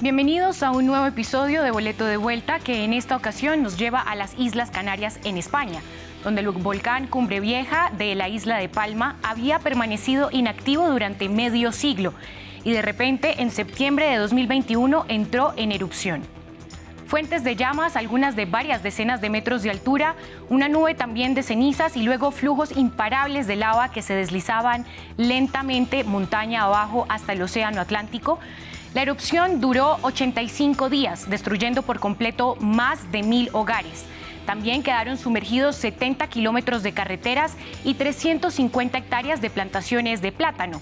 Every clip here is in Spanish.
Bienvenidos a un nuevo episodio de Boleto de Vuelta que en esta ocasión nos lleva a las Islas Canarias en España, donde el volcán Cumbre Vieja de la isla de Palma había permanecido inactivo durante medio siglo y de repente en septiembre de 2021 entró en erupción. Fuentes de llamas, algunas de varias decenas de metros de altura, una nube también de cenizas y luego flujos imparables de lava que se deslizaban lentamente montaña abajo hasta el Océano Atlántico, la erupción duró 85 días, destruyendo por completo más de mil hogares. También quedaron sumergidos 70 kilómetros de carreteras y 350 hectáreas de plantaciones de plátano.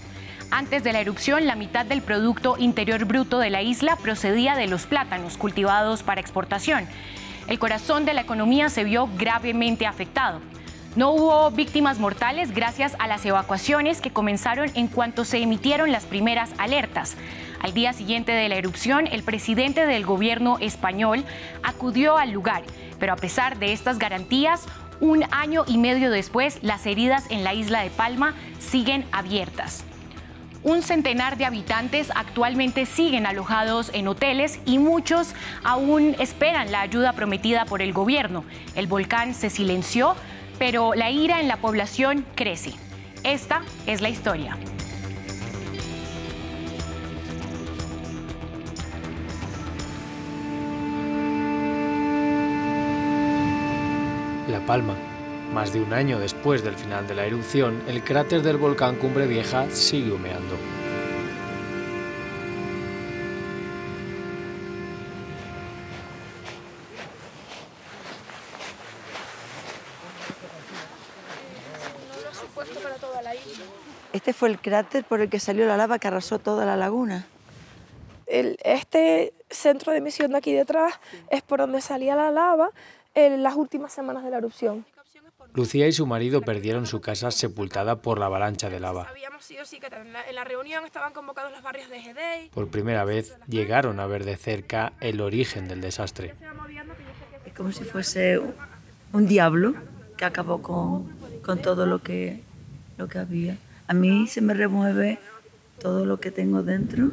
Antes de la erupción, la mitad del Producto Interior Bruto de la isla procedía de los plátanos cultivados para exportación. El corazón de la economía se vio gravemente afectado. No hubo víctimas mortales gracias a las evacuaciones que comenzaron en cuanto se emitieron las primeras alertas. Al día siguiente de la erupción, el presidente del gobierno español acudió al lugar, pero a pesar de estas garantías, un año y medio después, las heridas en la isla de Palma siguen abiertas. Un centenar de habitantes actualmente siguen alojados en hoteles y muchos aún esperan la ayuda prometida por el gobierno. El volcán se silenció, pero la ira en la población crece. Esta es la historia. La Palma. Más de un año después del final de la erupción, el cráter del volcán Cumbre Vieja sigue humeando. Este fue el cráter por el que salió la lava que arrasó toda la laguna. El, este centro de emisión de aquí detrás es por donde salía la lava en las últimas semanas de la erupción. Lucía y su marido perdieron su casa sepultada por la avalancha de lava. Por primera vez llegaron a ver de cerca el origen del desastre. Es como si fuese un- un diablo que acabó con, con todo lo que, lo que había. A mí se me remueve todo lo que tengo dentro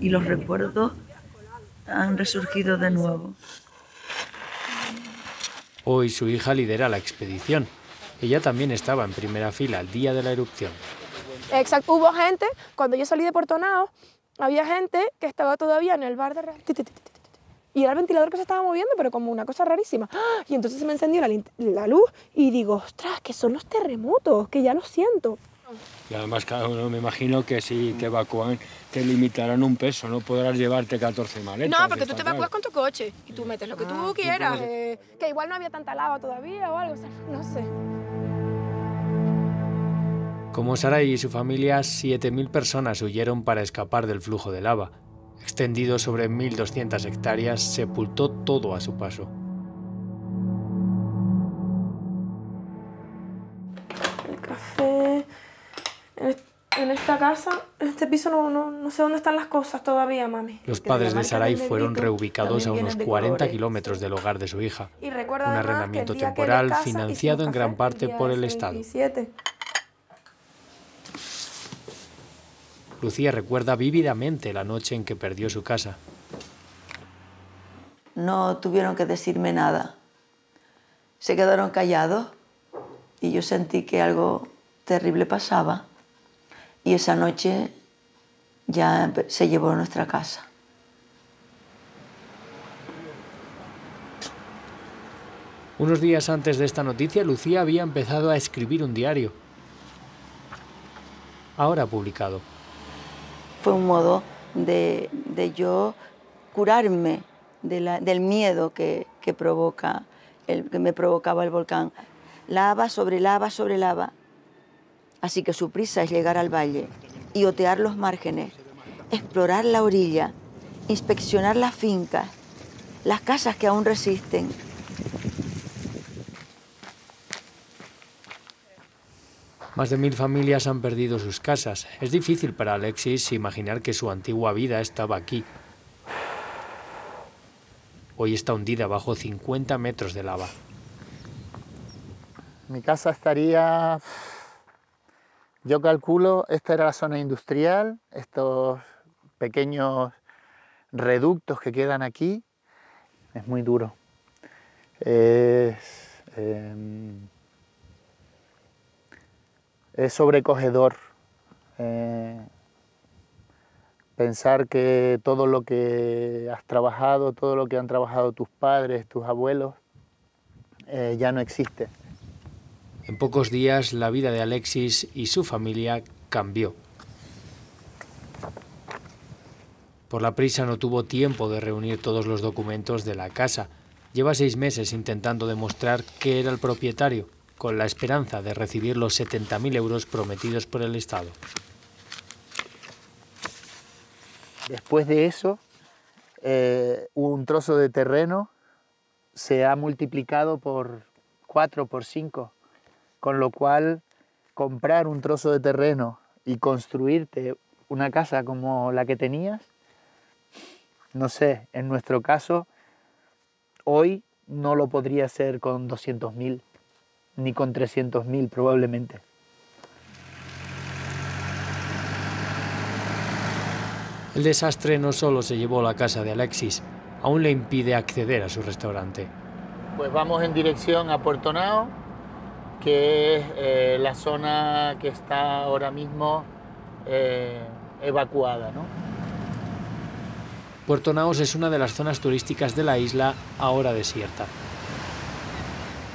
y los recuerdos han resurgido de nuevo. Hoy su hija lidera la expedición. Ella también estaba en primera fila el día de la erupción. Exacto, hubo gente, cuando yo salí de Puerto Nao, había gente que estaba todavía en el bar de... Y era el ventilador que se estaba moviendo, pero como una cosa rarísima. ¡Ah! Y entonces se me encendió la, la luz y digo, ostras, que son los terremotos, que ya lo siento. Y además, cada uno me imagino que si te evacúan, te limitarán un peso, no podrás llevarte 14 maletas. No, porque tú te evacúas claro. con tu coche y tú metes lo que tú quieras. eh, que igual no había tanta lava todavía o algo, o sea, no sé. Como Saray y su familia, 7.000 personas huyeron para escapar del flujo de lava. Extendido sobre 1.200 hectáreas, sepultó todo a su paso. En esta casa, en este piso, no, no, no sé dónde están las cosas todavía, mami. Los padres de del fueron reubicados a unos vienen de 40 colores. kilómetros del hogar de su hija. Y recuerda Un arrendamiento temporal financiado en gran parte por el Estado. 27. Lucía recuerda vívidamente la noche en que perdió su casa. No tuvieron que decirme nada. Se quedaron callados y yo sentí que algo terrible pasaba. Y esa noche ya se llevó nuestra casa. Unos días antes de esta noticia, Lucía había empezado a escribir un diario. Ahora publicado. Fue un modo de, de yo curarme de la- del miedo que, que provoca el, que me provocaba el volcán. Lava sobre lava sobre lava. Así que su prisa es llegar al valle y otear los márgenes, explorar la orilla, inspeccionar las fincas, las casas que aún resisten. Más de mil familias han perdido sus casas. Es difícil para Alexis imaginar que su antigua vida estaba aquí. hoy está hundida bajo 50 metros de lava. Mi casa estaría, yo calculo, esta era la zona industrial, estos pequeños reductos que quedan aquí, es muy duro. Es, em, sobrecogedor eh, pensar que todo lo que has trabajado, todo lo que han trabajado tus padres, tus abuelos, eh, ya no existe. En pocos días la vida de Alexis y su familia cambió. Por la prisa no tuvo tiempo de reunir todos los documentos de la casa. Lleva seis meses intentando demostrar que era el propietario, con la esperanza de recibir los 70.000 euros prometidos por el Estado. Después de eso, eh, un trozo de terreno se ha multiplicado por cuatro, por cinco con lo cual comprar un trozo de terreno y construirte una casa como la que tenías, no sé, en nuestro caso, hoy no lo podría hacer con 200.000 ni con 300.000 probablemente. El desastre no solo se llevó la casa de Alexis, aún le impide acceder a su restaurante. Pues vamos en dirección a Puerto Nao, que es eh, la zona que está ahora mismo eh, evacuada. ¿no? Puerto Naos es una de las zonas turísticas de la isla ahora desierta.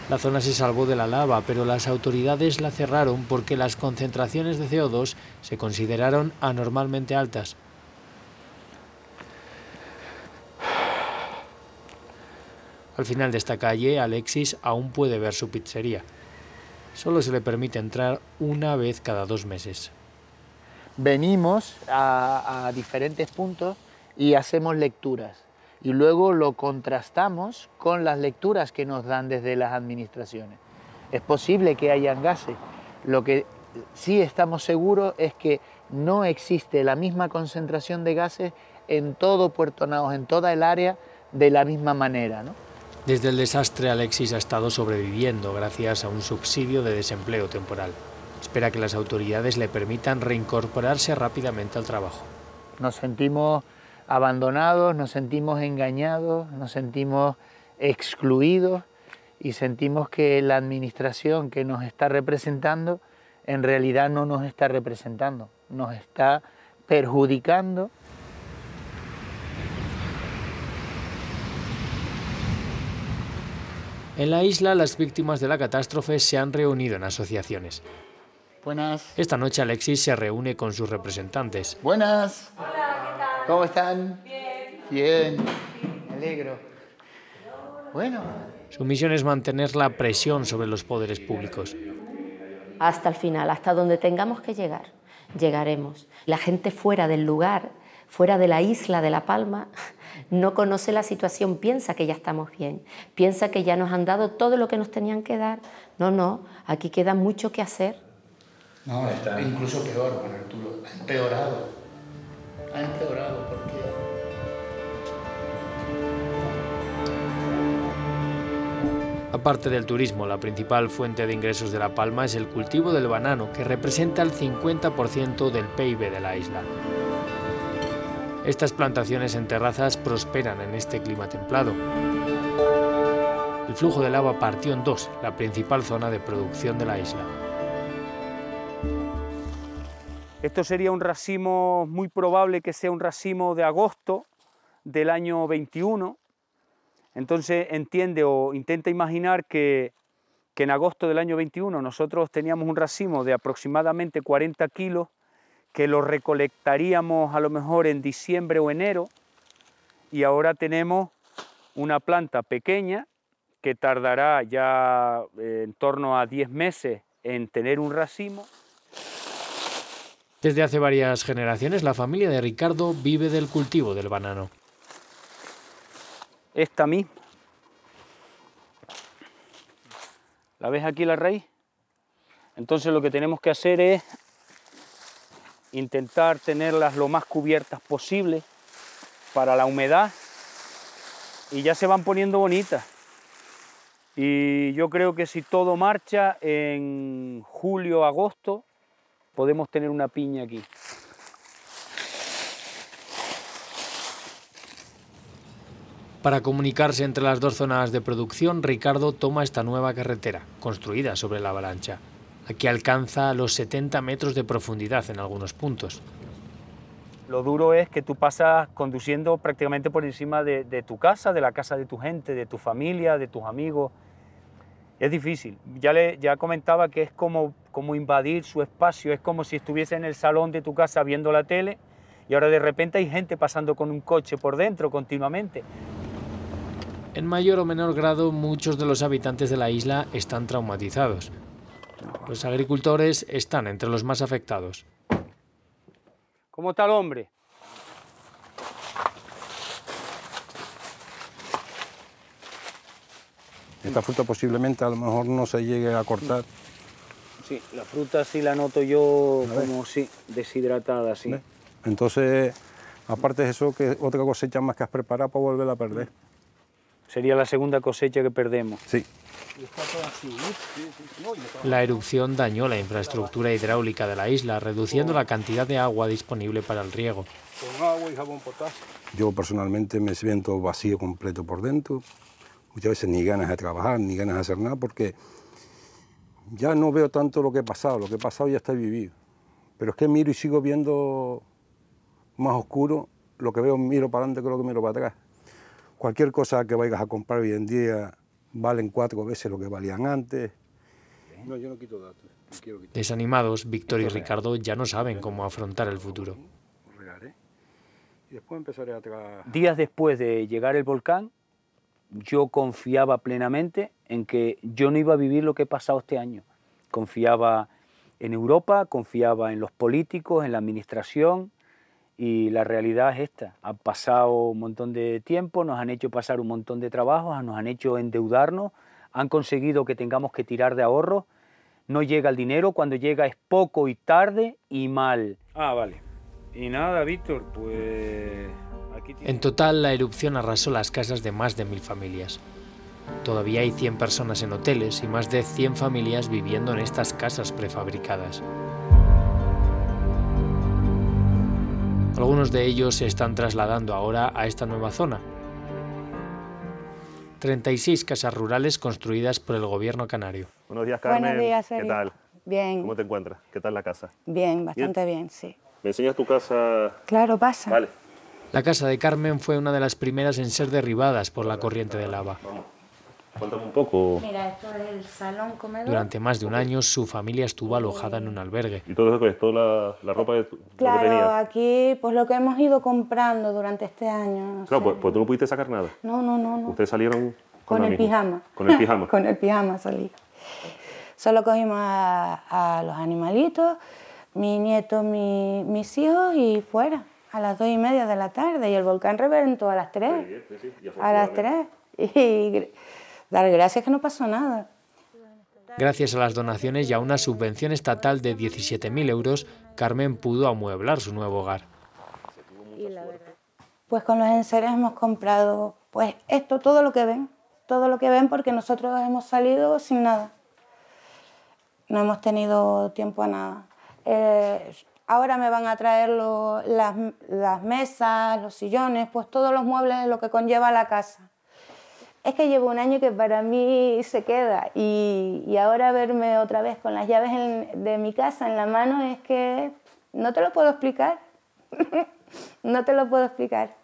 La zona se salvó de la lava, pero las autoridades la cerraron porque las concentraciones de CO2 se consideraron anormalmente altas. Al final de esta calle, Alexis aún puede ver su pizzería solo se le permite entrar una vez cada dos meses. Venimos a, diferentes puntos y hacemos lecturas y luego lo contrastamos con las lecturas que nos dan desde las administraciones. Es posible que hayan gases. Lo que sí estamos seguros es que no existe la misma concentración de gases en todo Puerto Naos, en toda el área, de la misma manera. ¿no? Desde el desastre, Alexis ha estado sobreviviendo gracias a un subsidio de desempleo temporal. Espera que las autoridades le permitan reincorporarse rápidamente al trabajo. Nos sentimos abandonados, nos sentimos engañados, nos sentimos excluidos y sentimos que la administración que nos está representando en realidad no nos está representando, nos está perjudicando En la isla, las víctimas de la catástrofe se han reunido en asociaciones. Buenas. Esta noche Alexis se reúne con sus representantes. Buenas. Hola, ¿qué tal? ¿Cómo están? Bien. Bien. Me alegro. Bueno. Su misión es mantener la presión sobre los poderes públicos. Hasta el final, hasta donde tengamos que llegar, llegaremos. La gente fuera del lugar, fuera de la isla de La Palma, no conoce la situación, piensa que ya estamos bien, piensa que ya nos han dado todo lo que nos tenían que dar. No, no, aquí queda mucho que hacer. No, está incluso peor, Juan Arturo, ha empeorado. Ha empeorado porque... Aparte del turismo, la principal fuente de ingresos de La Palma es el cultivo del banano, que representa el 50% del PIB de la isla. Estas plantaciones en terrazas prosperan en este clima templado. El flujo de lava partió en dos, la principal zona de producción de la isla. Esto sería un racimo, muy probable que sea un racimo de agosto del año 21. Entonces entiende o intenta imaginar que, que en agosto del año 21 nosotros teníamos un racimo de aproximadamente 40 kilos que lo recolectaríamos a lo mejor en diciembre o enero y ahora tenemos una planta pequeña que tardará ya eh, en torno a 10 meses en tener un racimo. Desde hace varias generaciones la familia de Ricardo vive del cultivo del banano. Esta misma. ¿La ves aquí la raíz? Entonces lo que tenemos que hacer es intentar tenerlas lo más cubiertas posible para la humedad y ya se van poniendo bonitas. Y yo creo que si todo marcha, en julio, agosto, podemos tener una piña aquí. Para comunicarse entre las dos zonas de producción, Ricardo toma esta nueva carretera, construida sobre la avalancha. Aquí alcanza los 70 metros de profundidad en algunos puntos. Lo duro es que tú pasas conduciendo prácticamente por encima de, de, tu casa, de la casa de tu gente, de tu familia, de tus amigos. Es difícil. Ya, le, ya comentaba que es como, como invadir su espacio, es como si estuviese en el salón de tu casa viendo la tele y ahora de repente hay gente pasando con un coche por dentro continuamente. En mayor o menor grado, muchos de los habitantes de la isla están traumatizados. Los agricultores están entre los más afectados. ¿Cómo está el hombre? Esta fruta posiblemente a lo mejor no se llegue a cortar. Sí, la fruta sí la noto yo como sí, deshidratada, sí. Entonces, aparte de eso, que otra cosecha más que has preparado para volverla a perder. Sería la segunda cosecha que perdemos. Sí. La erupción dañó la infraestructura hidráulica de la isla, reduciendo la cantidad de agua disponible para el riego. Yo personalmente me siento vacío completo por dentro. Muchas veces ni ganas de trabajar, ni ganas de hacer nada, porque ya no veo tanto lo que he pasado. Lo que he pasado ya está vivido. Pero es que miro y sigo viendo más oscuro. Lo que veo miro para adelante que lo que miro para atrás. Cualquier cosa que vayas a comprar hoy en día valen cuatro veces lo que valían antes. No, yo no quito datos. No quiero quitar. Desanimados, Víctor y Ricardo ya no saben cómo afrontar el futuro. Regaré. Y después empezaré a trabajar. Días después de llegar el volcán, yo confiaba plenamente en que yo no iba a vivir lo que he pasado este año. Confiaba en Europa, confiaba en los políticos, en la administración, y la realidad es esta. Ha pasado un montón de tiempo, nos han hecho pasar un montón de trabajos, nos han hecho endeudarnos, han conseguido que tengamos que tirar de ahorros. No llega el dinero, cuando llega es poco y tarde y mal. Ah, vale. Y nada, Víctor, pues... Aquí En total, la erupción arrasó las casas de más de mil familias. Todavía hay 100 personas en hoteles y más de 100 familias viviendo en estas casas prefabricadas. Algunos de ellos se están trasladando ahora a esta nueva zona. 36 casas rurales construidas por el gobierno canario. Buenos días, Carmen. Buenos días, ¿Qué Sergio. tal? Bien, ¿Cómo te encuentras? ¿Qué tal la casa? bien, bastante bien, sí. ¿Me enseñas tu casa? Claro, pasa. Vale. La casa de Carmen fue una de las primeras en ser derribadas por la corriente de lava. Cuéntame un poco. Mira, esto es el salón comedor. Durante más de un año su familia estuvo alojada en un albergue. ¿Y todo eso es? ¿Toda la, la ropa de tu- lo que Claro, tenías? aquí, pues lo que hemos ido comprando durante este año. no Claro, pues, pues tú no pudiste sacar nada. No, no, no, no. Ustedes salieron con, el misma. pijama. Con el pijama. Con el pijama salí. Solo cogimos a, a los animalitos, mi nieto, mi- mis hijos y fuera, a las dos y media de la tarde. Y el volcán reventó a las tres. Sí, sí, y A las tres. Y dar gracias que no pasó nada. Gracias a las donaciones y a una subvención estatal de 17.000 euros, Carmen pudo amueblar su nuevo hogar. Pues con los enseres hemos comprado, pues esto, todo lo que ven, todo lo que ven porque nosotros hemos salido sin nada. No hemos tenido tiempo a nada. Eh, ahora me van a traer lo- las, las mesas, los sillones, pues todos los muebles, lo que conlleva la casa. Es que llevo un año que para mí se queda y, ahora verme otra vez con las llaves de mi casa en la mano es que no te lo puedo explicar. no te lo puedo explicar.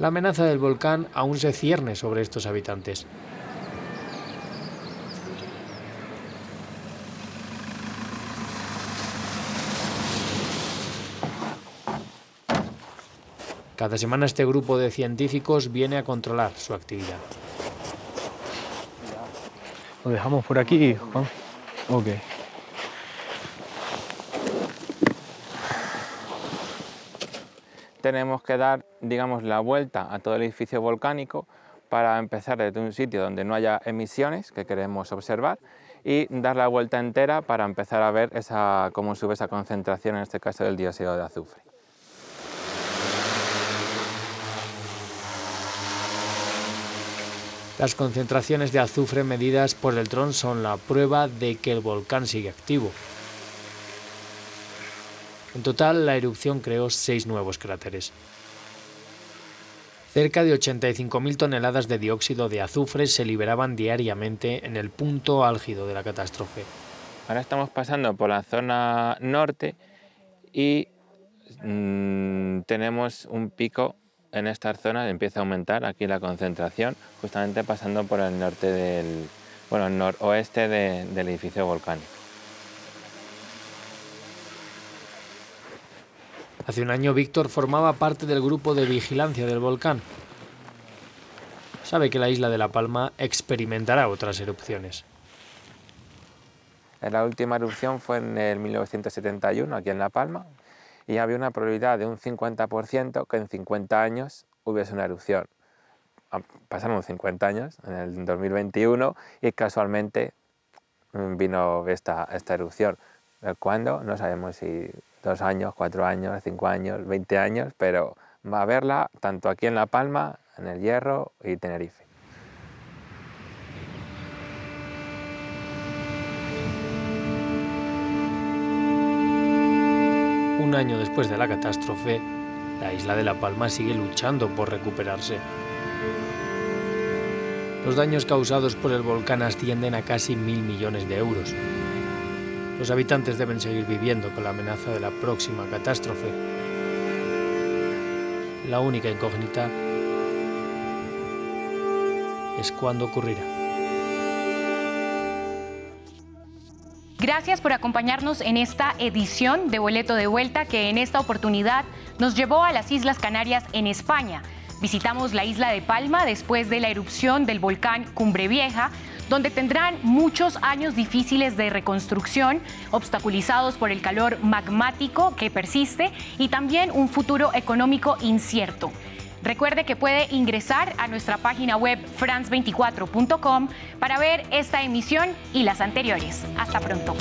La amenaza del volcán aún se cierne sobre estos habitantes. Cada semana este grupo de científicos viene a controlar su actividad. Lo dejamos por aquí, Juan. Ok. tenemos que dar, digamos, la vuelta a todo el edificio volcánico para empezar desde un sitio donde no haya emisiones que queremos observar y dar la vuelta entera para empezar a ver esa, cómo sube esa concentración, en este caso del dióxido de azufre. Las concentraciones de azufre medidas por el dron son la prueba de que el volcán sigue activo. En total, la erupción creó seis nuevos cráteres. Cerca de 85.000 toneladas de dióxido de azufre se liberaban diariamente en el punto álgido de la catástrofe. Ahora estamos pasando por la zona norte y mmm, tenemos un pico en estas zonas, empieza a aumentar aquí la concentración, justamente pasando por el norte del, bueno, noroeste de, del edificio volcánico. Hace un año Víctor formaba parte del grupo de vigilancia del volcán. Sabe que la isla de La Palma experimentará otras erupciones. La última erupción fue en el 1971 aquí en La Palma y había una probabilidad de un 50% que en 50 años hubiese una erupción. Ah, pasaron 50 años, en el 2021, y casualmente mm, vino esta, esta erupción. ¿Cuándo? No sabemos si dos años, cuatro años, cinco años, 20 años, pero va a verla tanto aquí en La Palma, en El Hierro y Tenerife. Año después de la catástrofe, la isla de La Palma sigue luchando por recuperarse. Los daños causados por el volcán ascienden a casi mil millones de euros. Los habitantes deben seguir viviendo con la amenaza de la próxima catástrofe. La única incógnita es cuándo ocurrirá. Gracias por acompañarnos en esta edición de Boleto de Vuelta que en esta oportunidad nos llevó a las Islas Canarias en España. Visitamos la isla de Palma después de la erupción del volcán Cumbre Vieja, donde tendrán muchos años difíciles de reconstrucción, obstaculizados por el calor magmático que persiste y también un futuro económico incierto. Recuerde que puede ingresar a nuestra página web france24.com para ver esta emisión y las anteriores. Hasta pronto.